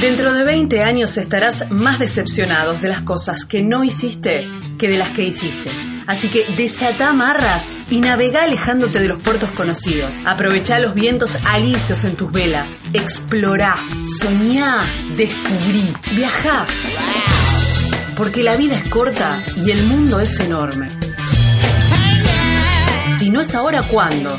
Dentro de 20 años estarás más decepcionados de las cosas que no hiciste que de las que hiciste. Así que desata amarras y navega alejándote de los puertos conocidos. Aprovecha los vientos alisios en tus velas. Explorá, soñá, descubrí, viajá. Porque la vida es corta y el mundo es enorme. Si no es ahora, ¿cuándo?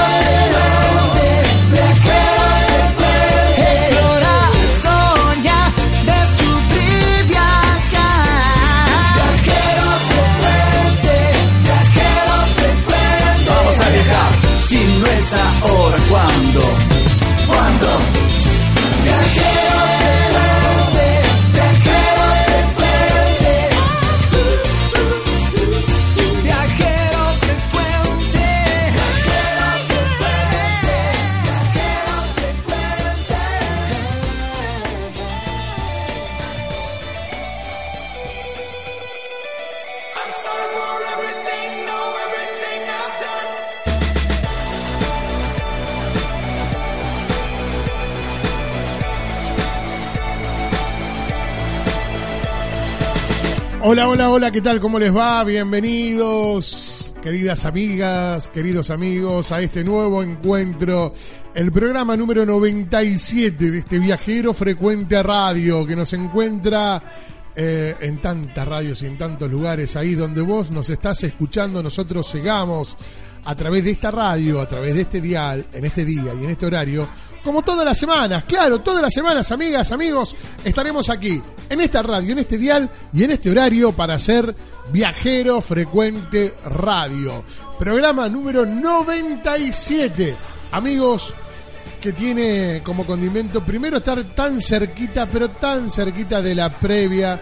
ahora, ¿cuándo? Hola, hola, hola, ¿qué tal? ¿Cómo les va? Bienvenidos, queridas amigas, queridos amigos, a este nuevo encuentro, el programa número 97 de este viajero frecuente a radio que nos encuentra eh, en tantas radios y en tantos lugares, ahí donde vos nos estás escuchando, nosotros llegamos a través de esta radio, a través de este dial, en este día y en este horario, como todas las semanas, claro, todas las semanas, amigas, amigos, estaremos aquí, en esta radio, en este dial y en este horario para hacer Viajero Frecuente Radio. Programa número 97. Amigos, que tiene como condimento primero estar tan cerquita, pero tan cerquita de la previa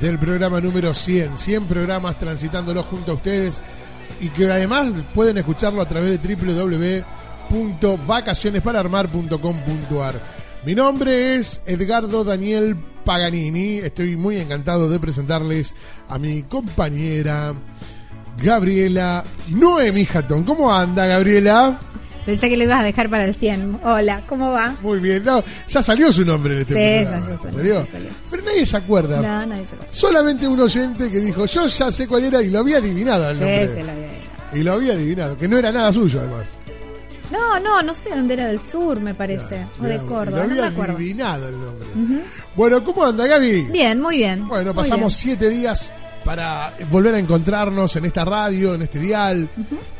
del programa número 100. 100 programas transitándolo junto a ustedes y que además pueden escucharlo a través de www.vacacionespararmar.com.ar. Mi nombre es Edgardo Daniel Paganini. Estoy muy encantado de presentarles a mi compañera Gabriela Noemi Hatton. ¿Cómo anda, Gabriela? Pensé que lo ibas a dejar para el 100. Hola, ¿cómo va? Muy bien. No, ya salió su nombre en este Sí, programa. salió, salió, ¿Salió? salió. Pero nadie se acuerda. No, nadie se lo Solamente un oyente que dijo, yo ya sé cuál era y lo había adivinado el Sí, nombre. se lo había dicho. Y lo había adivinado, que no era nada suyo además. No, no, no sé dónde era del sur, me parece. o de Córdoba, Lo no me acuerdo. adivinado el nombre. Bueno, ¿cómo anda Gaby? Bien, muy bien. Bueno, muy pasamos bien. siete días para volver a encontrarnos en esta radio, en este dial,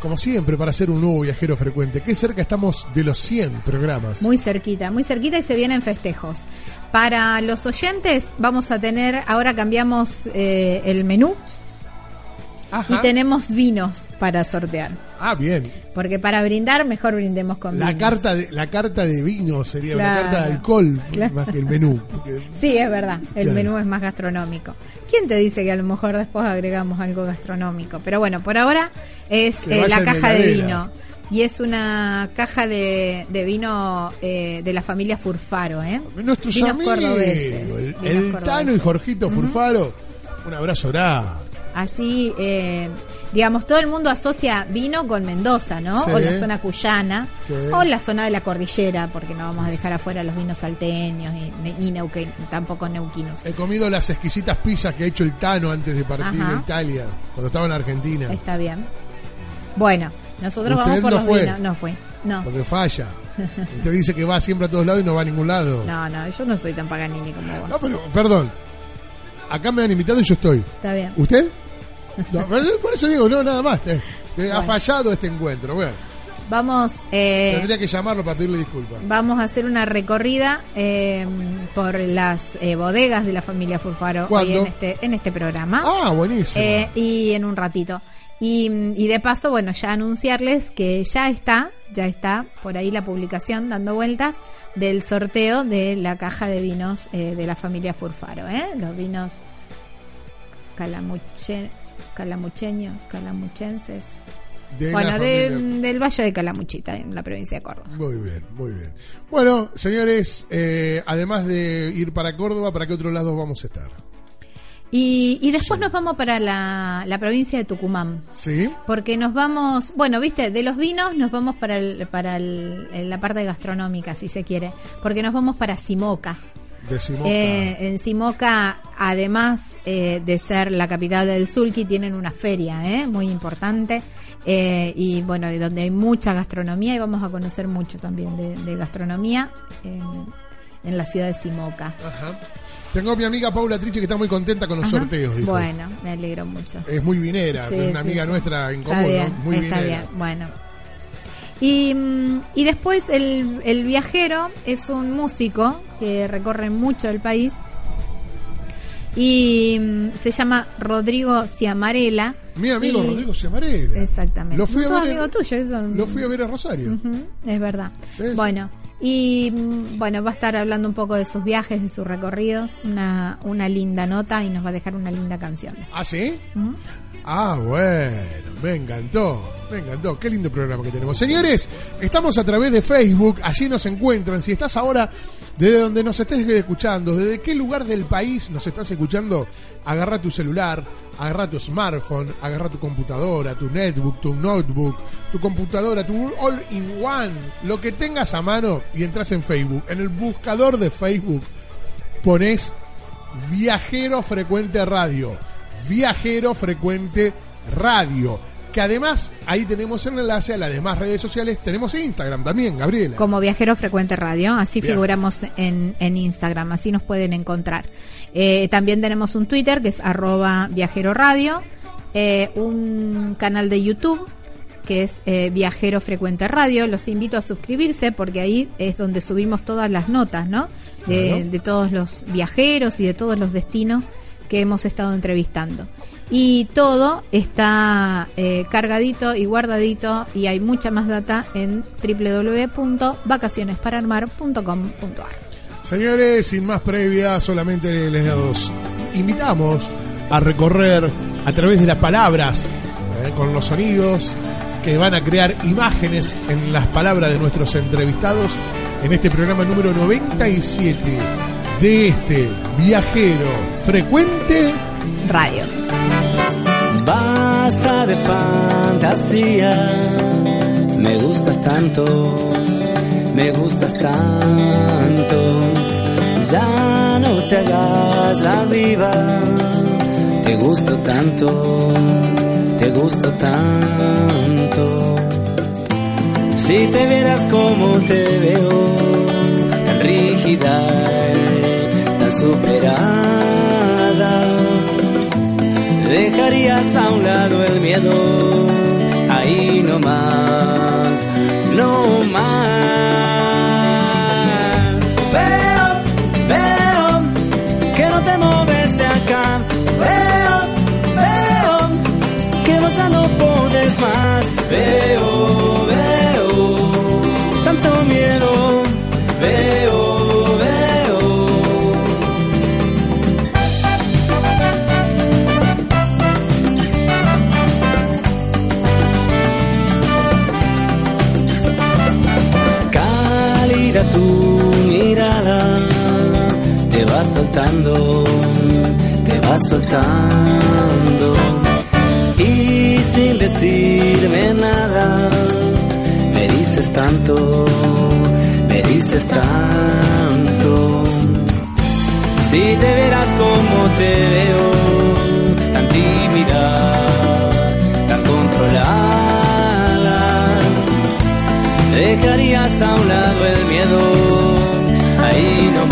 como siempre, para ser un nuevo viajero frecuente. Qué cerca estamos de los 100 programas. Muy cerquita, muy cerquita y se vienen festejos. Para los oyentes vamos a tener, ahora cambiamos eh, el menú. Ajá. y tenemos vinos para sortear. Ah, bien. Porque para brindar, mejor brindemos con La vinos. carta de la carta de vino sería una Claro. carta de alcohol Claro. más que el menú. Sí, es verdad, el Claro. menú es más gastronómico. ¿Quién te dice que a lo mejor después agregamos algo gastronómico? Pero bueno, por ahora es eh, la caja de vino. Y es una caja de, de vino eh, de la familia Furfaro, ¿eh? Nuestros Vinos amigos, cordobeses, el, vinos el cordobeses. Tano y Jorgito Furfaro, un abrazo grande. Así, eh, digamos, todo el mundo asocia vino con Mendoza, ¿no? Sí. O la zona cuyana, Sí. o la zona de la cordillera, porque no vamos a dejar afuera los vinos salteños, ni, ni neuque- tampoco neuquinos. He comido las exquisitas pizzas que ha hecho el Tano antes de partir Ajá. a Italia, cuando estaba en Argentina. Está bien. Bueno, nosotros ¿Usted vamos por no los fue? vinos. No fui. No. Porque falla. Usted dice que va siempre a todos lados y no va a ningún lado. No, no, yo no soy tan paganini como vos. No, pero, perdón. Acá me han invitado y yo estoy. Está bien. ¿Usted? No, por eso digo, no, nada más. Te- te Ha fallado este encuentro. Bueno, Vamos, eh, tendría que llamarlo para pedirle disculpas. vamos a hacer una recorrida eh, por las eh, bodegas de la familia Furfaro hoy en este, en este programa. Ah, buenísimo. Eh, y en un ratito. Y, y de paso, bueno, ya anunciarles que ya está, ya está por ahí la publicación dando vueltas del sorteo de la caja de vinos eh, de la familia Furfaro, ¿eh? Los vinos calamuche, calamucheños, calamuchenses. De bueno, de- del Valle de Calamuchita, en la provincia de Córdoba. Muy bien, muy bien. Bueno, señores, eh, además de ir para Córdoba, ¿para qué otros lados vamos a estar? Y, y después nos vamos para la, la provincia de Tucumán. ¿Sí? Porque nos vamos, bueno, viste, de los vinos nos vamos para, el, para el- la parte gastronómica, si se quiere, porque nos vamos para Simoca. Decimos. Eh, en Simoca, además eh, de ser la capital del Sulki, tienen una feria eh, muy importante eh, y bueno, y donde hay mucha gastronomía y vamos a conocer mucho también de, de gastronomía en, en la ciudad de Simoca. Ajá. Tengo a mi amiga Paula Triche que está muy contenta con los Ajá. sorteos. dijo. Bueno, me alegro mucho. Es muy vinera, Sí, una sí, amiga sí. nuestra en muy está vinera. bien, bueno. Y, mm, y después el, el viajero es un músico que recorre mucho el país y mm, se llama Rodrigo Ciamarela. Mi amigo Y- Rodrigo Ciamarela. Exactamente. Lo fui a ver en- que son- Lo fui a ver a Rosario. Ujú, es verdad. Sí, sí. Bueno, y mm, bueno, va a estar hablando un poco de sus viajes, de sus recorridos, una, una linda nota y nos va a dejar una linda canción. ¿Ah, sí? Ujú. Ah, bueno, me encantó, me encantó. Qué lindo programa que tenemos. Señores, estamos a través de Facebook, allí nos encuentran. Si estás ahora desde donde nos estés escuchando, desde qué lugar del país nos estás escuchando, agarra tu celular, agarra tu smartphone, agarra tu computadora, tu netbook, tu notebook, tu computadora, tu all-in-one, lo que tengas a mano y entras en Facebook. En el buscador de Facebook pones Viajero Frecuente Radio. Viajero Frecuente Radio. Que además ahí tenemos el enlace a las demás redes sociales. Tenemos Instagram también, Gabriela. Como Viajero Frecuente Radio, así Bien. figuramos en, en Instagram, así nos pueden encontrar. Eh, también tenemos un Twitter que es arroba Viajero Radio, eh, un canal de YouTube que es eh, Viajero Frecuente Radio. Los invito a suscribirse porque ahí es donde subimos todas las notas, ¿no? De, Claro. de todos los viajeros y de todos los destinos que hemos estado entrevistando. Y todo está eh, cargadito y guardadito y hay mucha más data en www.vacacionespararmar.com.ar. Señores, sin más previa, solamente les invitamos a recorrer a través de las palabras, eh, con los sonidos que van a crear imágenes en las palabras de nuestros entrevistados en este programa número 97 de este viajero frecuente. Radio. Basta de fantasía, me gustas tanto, me gustas tanto. Ya no te hagas la viva, te gusto tanto, te gusto tanto. Si te vieras como te veo, tan rígida, tan superada dejarías a un lado el miedo, ahí no más, no más. Veo, veo que no te mueves de acá, veo, veo que Veo, soltando, te va soltando. Y sin decirme nada, me dices tanto, me dices tanto. Si te verás como te veo, tan tímida, tan controlada, dejarías a un lado el miedo, ahí no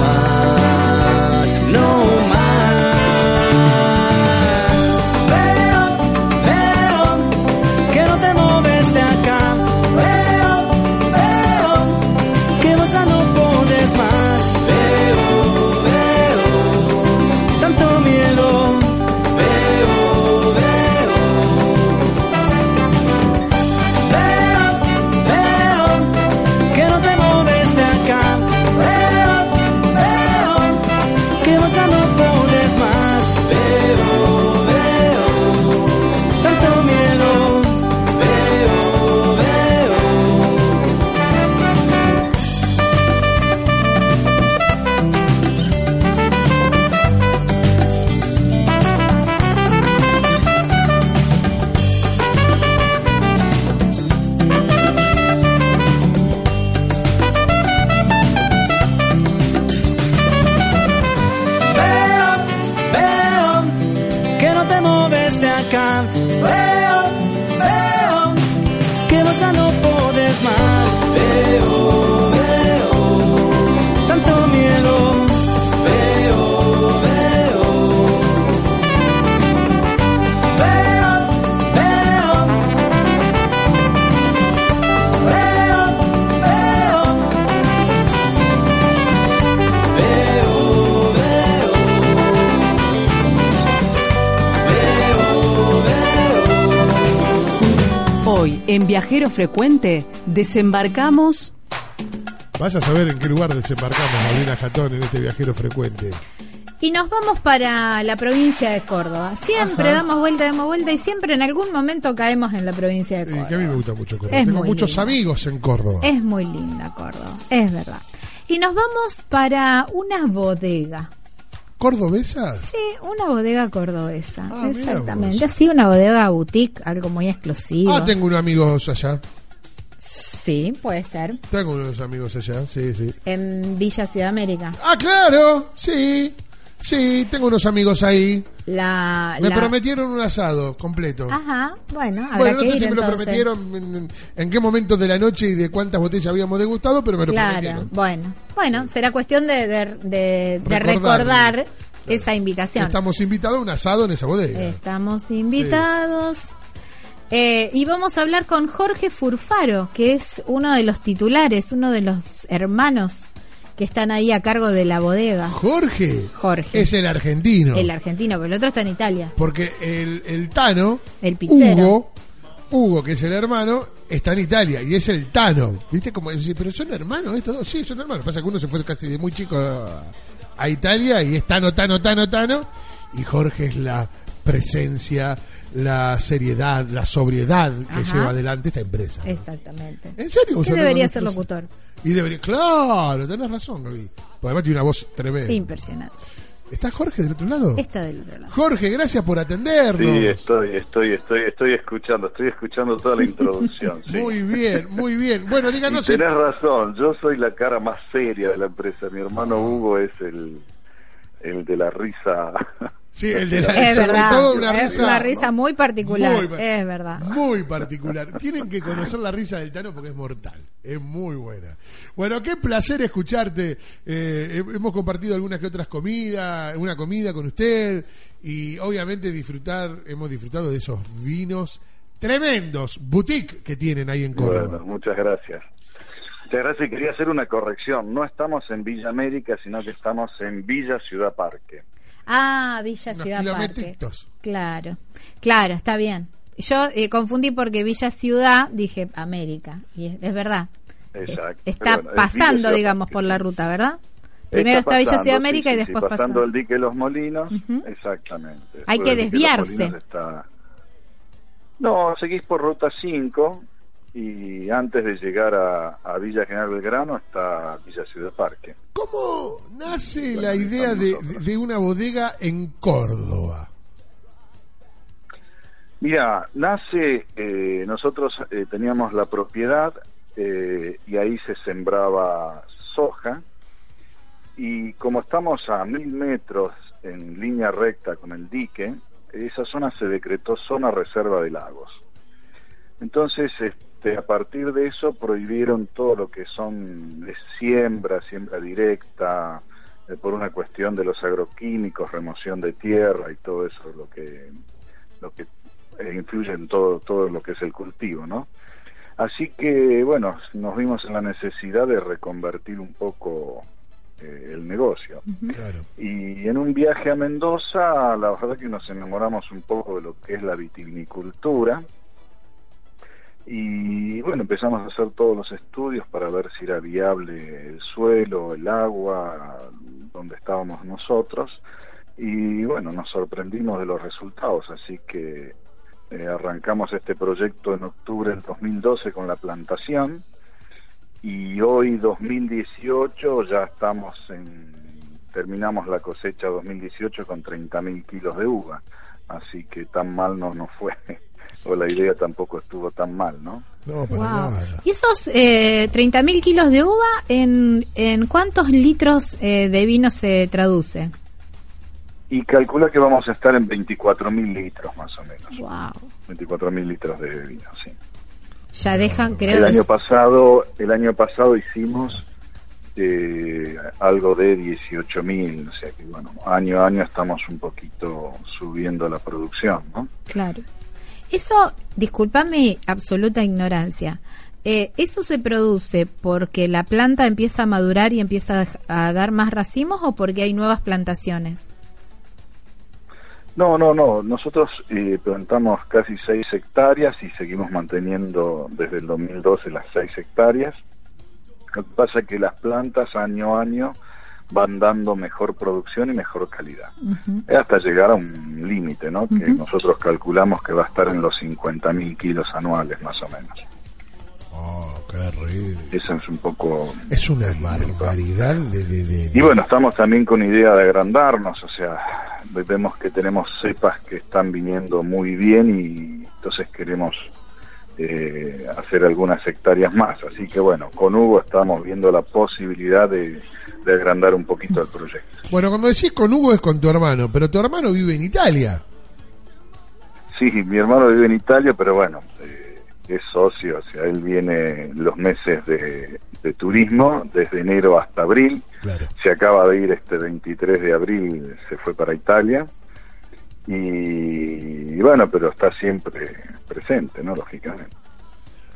en Viajero Frecuente, desembarcamos Vaya a saber en qué lugar desembarcamos, Malena Jatón, en este viajero frecuente. Y nos vamos para la provincia de Córdoba. Siempre Ajá. damos vuelta, damos vuelta y siempre en algún momento caemos en la provincia de Eh, Córdoba. que a mí me gusta mucho Córdoba. Es Tengo muchos linda. amigos en Córdoba. Es muy linda Córdoba, es verdad. Y nos vamos para una bodega. ¿Cordobesa? Sí, una bodega cordobesa. Ah, Exactamente. Así una bodega boutique, algo muy exclusivo. Ah, tengo unos amigos allá. Sí, puede ser. Tengo unos amigos allá, sí, sí. En Villa Ciudad América. Ah, claro, sí. Sí, tengo unos amigos ahí. La, Me la- prometieron un asado completo. Ajá, bueno, habrá bueno, no que sé ir si me lo entonces. prometieron, en, en- en qué momento de la noche y de cuántas botellas habíamos degustado, pero me lo Claro, prometieron. bueno. Bueno, será cuestión de, de, de- de Recordar. recordar esa invitación. Estamos invitados a un asado en esa bodega. Estamos invitados. Eh, y vamos a hablar con Jorge Furfaro, que es uno de los titulares, uno de los hermanos que están ahí a cargo de la bodega. Jorge. Jorge. Es el argentino. El argentino, pero el otro está en Italia. Porque el, el Tano, El pizzero. Hugo, Hugo, que es el hermano, está en Italia y es el Tano. ¿Viste? Como pero son hermanos estos dos. Sí, son hermanos. Pasa que uno se fue casi de muy chico a, a Italia y es Tano, Tano, Tano, Tano. Y Jorge es la presencia, la seriedad, la sobriedad que Ajá. lleva adelante esta empresa. Exactamente. ¿En serio? ¿Vos Que sabés debería ser locutor. Y debería, claro, tenés razón, Gaby. Porque además tiene una voz tremenda. Impresionante. ¿Está Jorge del otro lado? Está del otro lado. Jorge, gracias por atendernos. Sí, estoy, estoy, estoy, estoy escuchando, estoy escuchando toda la introducción. sí. Muy bien, muy bien. Bueno, Y díganos. tenés razón, yo soy la cara más seria de la empresa. Mi hermano Hugo es el, el de la risa. Sí, el de la Es sobre verdad. todo una es risa, una risa muy particular. Muy es verdad. Muy particular. Tienen que conocer la risa del Tano porque es mortal. Es muy buena. Bueno, qué placer escucharte. Eh, he- hemos compartido algunas que otras comidas, una comida con usted y obviamente disfrutar, hemos disfrutado de esos vinos tremendos, boutique que tienen ahí en Córdoba. Bueno, muchas gracias. Muchas gracias y quería hacer una corrección. No estamos en Villa América, sino que estamos en Villa Ciudad Parque. Ah, Villa Unos Ciudad Parque. Claro, claro, está bien. Yo eh, confundí porque Villa Ciudad, dije América, y es, es verdad. Exacto. Está bueno, pasando, digamos, por la ruta, ¿verdad? Primero está, Villa pasando, Ciudad América sí, y después sí, pasando pasando. el dique de los Molinos, exactamente. Hay que desviarse. Está- No, seguís por ruta 5 y antes de llegar a, a Villa General Belgrano está Villa Ciudad Parque. ¿Cómo nace la idea de, una bodega en Córdoba? Mira, nace, eh, nosotros eh, teníamos la propiedad eh, y ahí se sembraba soja y como estamos a mil metros en línea recta con el dique, esa zona se decretó zona reserva de lagos. Entonces, este, a partir de eso prohibieron todo lo que son de siembra, siembra directa, eh, por una cuestión de los agroquímicos, remoción de tierra y todo eso, lo que lo que eh, influye en todo todo lo que es el cultivo, ¿no? Así que bueno, nos vimos en la necesidad de reconvertir un poco eh, el negocio. Claro. Y en un viaje a Mendoza, la verdad que nos enamoramos un poco de lo que es la vitivinicultura. Y bueno, empezamos a hacer todos los estudios para ver si era viable el suelo, el agua, donde estábamos nosotros. Y bueno, nos sorprendimos de los resultados, así que eh, arrancamos este proyecto en octubre del 2012 con la plantación. Y hoy 2018 ya estamos en terminamos la cosecha 2018 con 30.000 kilos de uva. Así que tan mal no nos fue o la idea tampoco estuvo tan mal no No, para Wow. nada. ¿Y esos eh, 30.000 kilos de uva, en, en cuántos litros eh, de vino se traduce? y calcula que vamos a estar en 24.000 litros más o menos Wow. 24.000 litros de vino sí Ya dejan, creo, el año pasado el año pasado hicimos eh, algo de 18.000 o sea que bueno año a año estamos un poquito subiendo la producción no Claro. Eso, discúlpame, absoluta ignorancia. Eh, ¿Eso se produce porque la planta empieza a madurar y empieza a, dar más racimos o porque hay nuevas plantaciones? No, no, no. Nosotros eh, plantamos casi 6 hectáreas y seguimos manteniendo desde el 2012 las 6 hectáreas. Lo que pasa es que las plantas año a año van dando mejor producción y mejor calidad. Hasta llegar a un límite, ¿no? Que nosotros calculamos que va a estar en los 50.000 kilos anuales más o menos. Oh, qué rico. Eso es un poco Es una barbaridad de... de- de- Y bueno, estamos también con idea de agrandarnos, o sea, vemos que tenemos cepas que están viniendo muy bien y entonces queremos eh, hacer algunas hectáreas más. Así que bueno, con Hugo estamos viendo la posibilidad de, de agrandar un poquito el proyecto. Bueno, cuando decís con Hugo es con tu hermano, pero tu hermano vive en Italia. Sí, mi hermano vive en Italia, pero bueno, eh, es socio, o sea, él viene los meses de, de turismo, desde enero hasta abril. Claro. se acaba de ir este 23 de abril, se fue para Italia. Y, y bueno, pero está siempre presente, ¿no? Lógicamente.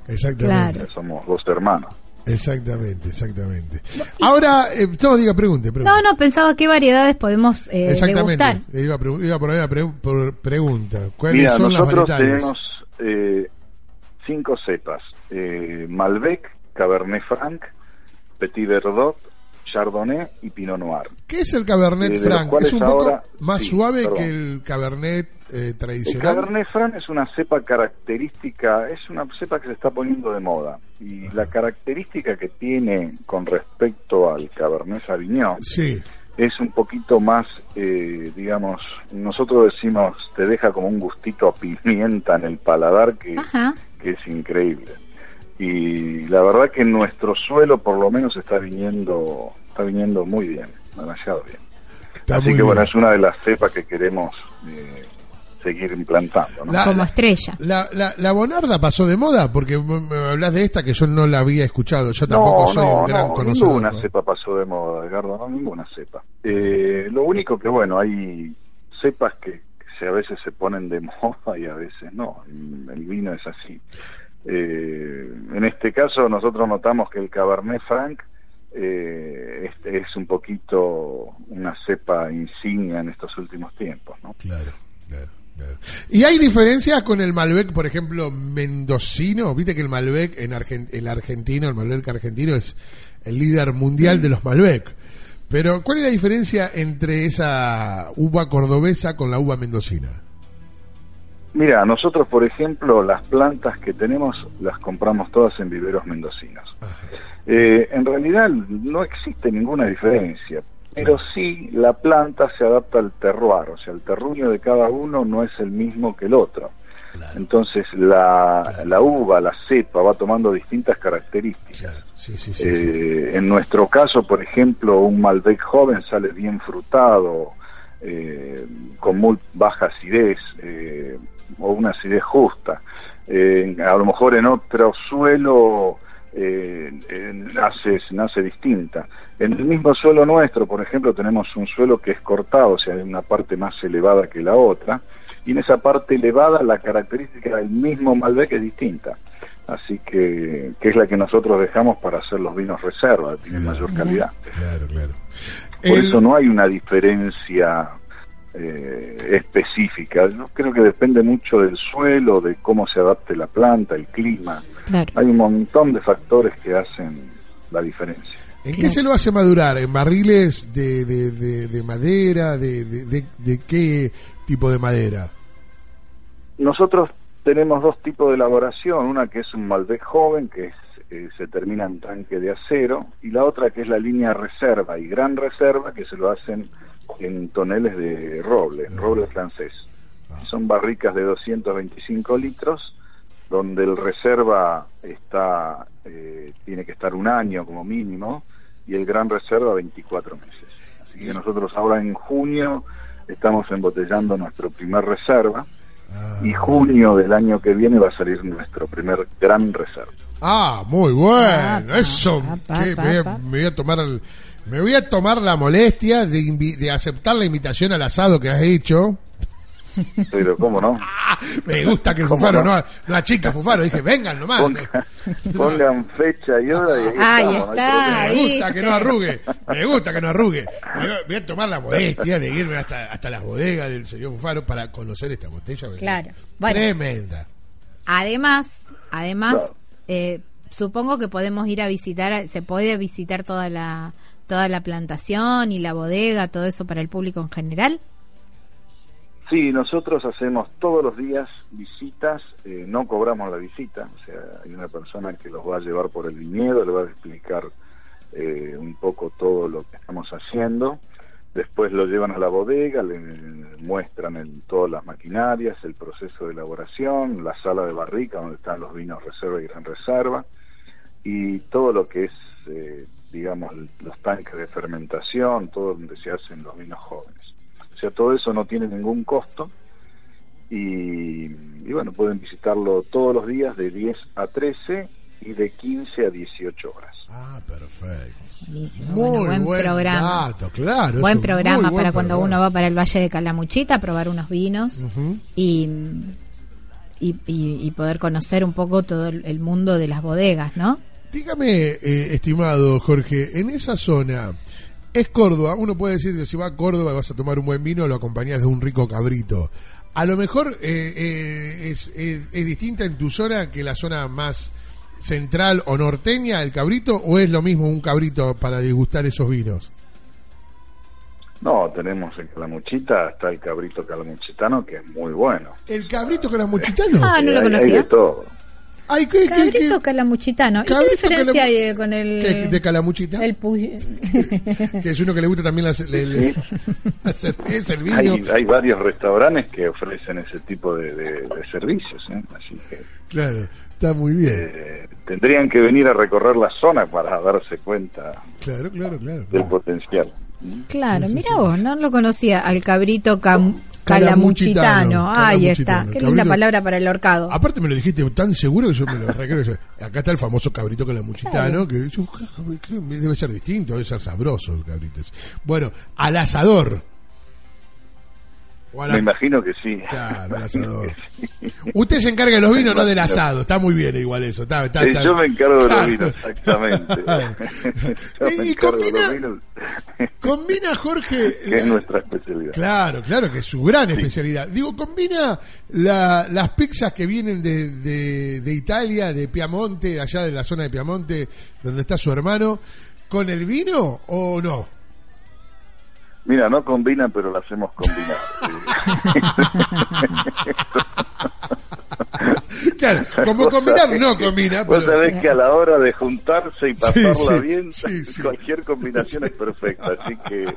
Exactamente. Claro. Somos dos hermanos. Exactamente, exactamente. Ahora, eh, no, diga, pregunte, pregunte. No, no, pensaba qué variedades podemos eh, Exactamente. degustar. Iba a, pre- iba a poner la pre- por- pregunta. ¿Cuáles Mira, son las nosotros tenemos eh, cinco cepas. Eh, Malbec, Cabernet Franc, Petit Verdot, Chardonnay y Pinot Noir. ¿Qué es el Cabernet Eh, Franc? ¿Es un poco más sí, suave perdón. que el Cabernet eh, El tradicional? Cabernet Franc es una cepa característica, es una cepa que se está poniendo de moda. Y la característica que tiene con respecto al Cabernet Sauvignon Sí, es un poquito más, eh, digamos, nosotros decimos, te deja como un gustito a pimienta en el paladar que, Ajá. que es increíble. Y la verdad que nuestro suelo por lo menos está viniendo, está viniendo muy bien, demasiado bien. está Así que bueno, es una de las cepas que queremos eh, seguir implantando. ¿no? La- Como la- estrella. La, la, la Bonarda pasó de moda porque me hablas de esta que yo no la había escuchado. Yo tampoco soy un gran conocedor. Ninguna ¿no? cepa pasó de moda, Edgardo, no, ninguna cepa. Eh, lo único que, bueno, hay cepas que, que se, a veces se ponen de moda y a veces no. El vino es así. Eh, en este caso, nosotros notamos que el Cabernet Franc eh, es, es un poquito una cepa insignia en estos últimos tiempos, ¿no? Claro, claro. claro. ¿Y hay diferencias con el Malbec, por ejemplo, mendocino? Viste que el Malbec en Argen- el argentino, el Malbec argentino es el líder mundial de los Malbec. Pero, ¿cuál es la diferencia entre esa uva cordobesa con la uva mendocina? Mira, nosotros, por ejemplo, las plantas que tenemos las compramos todas en viveros mendocinos. Eh, en realidad no existe ninguna diferencia, pero sí la planta se adapta al terroir, o sea, el terruño de cada uno no es el mismo que el otro. Entonces la, la uva, la cepa, va tomando distintas características. Sí, sí, sí. sí. Eh, en nuestro caso, por ejemplo, un Malbec joven sale bien frutado, eh, con muy baja acidez eh, o una acidez justa. Eh, a lo mejor en otro suelo eh, nace, nace distinta. En el mismo suelo nuestro, por ejemplo, tenemos un suelo que es cortado, o sea, hay una parte más elevada que la otra, y en esa parte elevada la característica del mismo Malbec es distinta. Así que, que es la que nosotros dejamos para hacer los vinos reserva, tienen mayor calidad. Claro, claro. Por El- eso no hay una diferencia eh, específica. Yo creo que depende mucho del suelo, de cómo se adapte la planta, el clima. Claro. Hay un montón de factores que hacen la diferencia. ¿En qué se lo hace madurar? ¿En barriles de, de, de- de madera? De, de, de- de qué tipo de madera? Nosotros tenemos dos tipos de elaboración, una que es un Malbec joven, que es, eh, se termina en tanque de acero, y la otra que es la línea reserva y gran reserva, que se lo hacen en toneles de roble, en roble francés. Son barricas de 225 litros, donde el reserva está eh, tiene que estar un año como mínimo, y el gran reserva 24 meses. Así que nosotros ahora en junio estamos embotellando nuestro primer reserva, y junio del año que viene va a salir nuestro primer gran reserva. Ah, muy bueno. Pa, Eso. pa, pa, ¿qué? pa, me, voy a- pa. me voy a tomar el- me voy a tomar la molestia de, invi- de aceptar la invitación al asado que has hecho. Pero cómo no, Ah, me gusta que el ¿Cómo Fufaro no? no, no achica Fufaro. Dije, vengan nomás. Me, Ponga- pongan fecha y hora y ahí, estamos, está, me gusta que no arrugue. Me gusta que no arrugue. Me voy a- tomar la molestia de irme hasta, hasta las bodegas del señor Fufaro para conocer esta botella. Claro. Bueno. Tremenda. Además, además, eh, supongo que podemos ir a visitar, se puede visitar toda la toda la plantación y la bodega, todo eso para el público en general. Sí, nosotros hacemos todos los días visitas, eh, no cobramos la visita, o sea, hay una persona que los va a llevar por el viñedo, le va a explicar eh, un poco todo lo que estamos haciendo, después lo llevan a la bodega, le muestran el, todas las maquinarias, el proceso de elaboración, la sala de barrica donde están los vinos reserva y gran reserva, y todo lo que es, eh, digamos, los tanques de fermentación, todo donde se hacen los vinos jóvenes. O sea, todo eso no tiene ningún costo y, y bueno, pueden visitarlo todos los días de 10 a 13 y de 15 a 18 horas. Ah, perfecto. Buenísimo. Muy Bueno, buen, buen programa. dato, claro. buen programa buen para cuando programa. uno va para el Valle de Calamuchita a probar unos vinos y, y, y- y poder conocer un poco todo el mundo de las bodegas, ¿no? Dígame, eh, estimado Jorge, en esa zona, es Córdoba, uno puede decir que si va a Córdoba y vas a tomar un buen vino, lo acompañas de un rico cabrito. A lo mejor eh, eh, es, es- es distinta en tu zona que la zona más central o norteña, el cabrito, o es lo mismo un cabrito para disgustar esos vinos? No, tenemos en Calamuchita, está el cabrito calamuchitano que es muy bueno. ¿El cabrito calamuchitano? Ah, no lo hay- conocía. Hay de todo. Ay, ¿qué, qué, Cabrito qué- calamuchitano. ¿Y qué diferencia calamu- hay eh, con el, qué- de calamuchita? el pu- Que es uno que le gusta también la, le- le- la cerveza, el vino. Hay, hay varios restaurantes que ofrecen ese tipo de, de- de servicios, ¿eh? así que Claro, está muy bien. eh, tendrían que venir a recorrer la zona para darse cuenta Claro, claro, claro. del claro. potencial. Claro, mira vos, no lo conocía al cabrito cam- Calamuchitano, calamuchitano. Ahí está, qué linda palabra para el horcado. Aparte me lo dijiste tan seguro que yo me lo recreo. Acá está el famoso cabrito calamuchitano, que yo, que- que debe ser distinto, debe ser sabroso el cabrito. Bueno, al asador. La- Me imagino que sí. Claro, Me asador. sí. Usted se encarga de los vinos, no del asado. Está muy bien igual eso. Está, está- está- yo me encargo de los vinos, exactamente. Y combina- vinos, Combina, Jorge. que es nuestra especialidad. Claro, claro, que es su gran Sí. especialidad. Digo, combina la- las pizzas que vienen de, de- de Italia, de Piamonte, allá de la zona de Piamonte, donde está su hermano, con el vino o no? Mira, no combina, pero la hacemos combinar. Claro, como combinar no que- combina, Vos pero... sabés que a la hora de juntarse y pasarla sí, bien, sí, sí. cualquier combinación es perfecta. Así que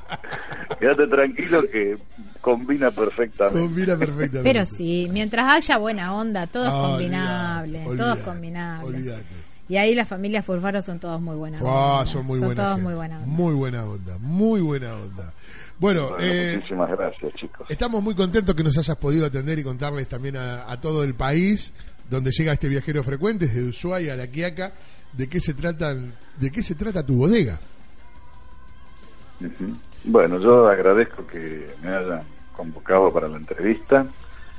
quédate tranquilo que combina perfectamente. Combina perfectamente. Pero sí, mientras haya buena onda, todo es Ah, combinable, olvidate, todo es combinable. olvidate. Y ahí las familias Furfaro son todos muy buenas. Ah, son muy buena todos gente. muy buenas. Muy buena onda, muy buena onda. Bueno, Bueno, eh, muchísimas gracias, chicos. Estamos muy contentos que nos hayas podido atender y contarles también a, a todo el país donde llega este viajero frecuente, desde Ushuaia a La Quiaca, de qué se tratan, de qué se trata tu bodega. Bueno, yo agradezco que me hayan convocado para la entrevista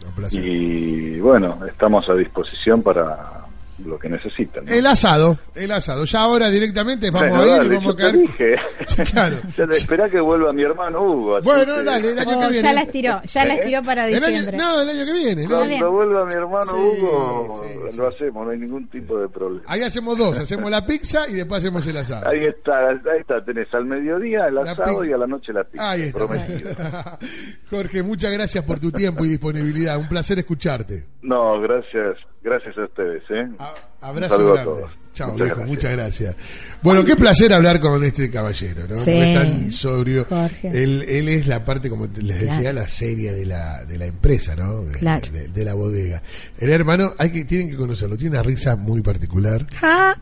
Un placer. y bueno, estamos a disposición para lo que necesiten. ¿no? El asado, el asado. Ya ahora directamente vamos Bueno, a ir dale, y vamos a caer. dije. Sí, claro. Ya Esperá que vuelva mi hermano Hugo. Bueno, que dale, el año que Oh, viene. ya la estiró, ya la ¿Eh? estiró para El año- diciembre. no, el año que viene. Cuando vuelva mi hermano Sí, Hugo, sí, sí. lo hacemos, no hay ningún tipo de problema. Ahí hacemos dos, hacemos la pizza y después hacemos el asado. Ahí está, ahí está, tenés al mediodía el La asado y a la noche la pizza. Ahí está. prometido. Jorge, muchas gracias por tu tiempo y disponibilidad. Un placer escucharte. No, gracias, gracias a ustedes, ¿eh? A- abrazo a grande. todos. Chao, Muchas viejo, gracias. muchas gracias. Bueno, qué placer hablar con este caballero, ¿no? Sí, Porque es tan sobrio. Jorge. Él, él es la parte, como te- les decía, Claro. la seria de la, de la empresa, ¿no? De, Claro. de- de la bodega. El hermano, hay que, tienen que conocerlo, tiene una risa muy particular. Ah,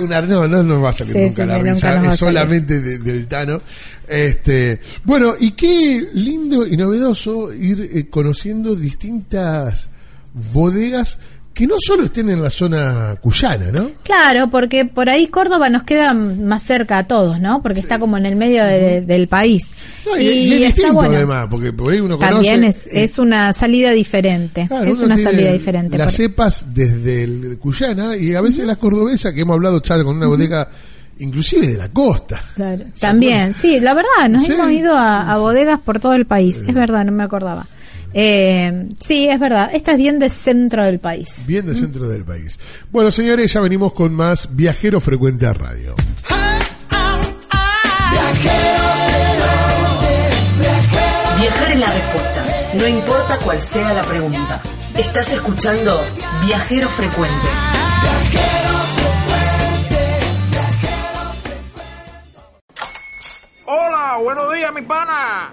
Una, no, no nos va a salir Sí, nunca sí, la nunca risa, es solamente de- del Tano. Este, bueno, y qué lindo y novedoso ir eh, conociendo distintas bodegas que no solo estén en la zona cuyana, ¿no? claro, porque por ahí Córdoba nos queda más cerca a todos, ¿no? Porque está como en el medio de- del país. No, y, y es distinto bueno. además, porque por ahí uno También conoce. es, eh, es una salida diferente. claro, es una salida diferente. Las cepas desde el cuyana y a veces las cordobesas, que hemos hablado ya con una bodega, inclusive de la costa. Claro. También, sí, la verdad, nos Sí, hemos ido a, a bodegas por todo el país. Es verdad, no me acordaba. Eh, sí, es verdad. Esta es bien de centro del país. Bien del centro del país. Bueno, señores, ya venimos con más Viajero Frecuente a Radio. Viajar es la respuesta, no importa cuál sea la pregunta. Estás escuchando Viajero Frecuente. Hola, buenos días, mi pana.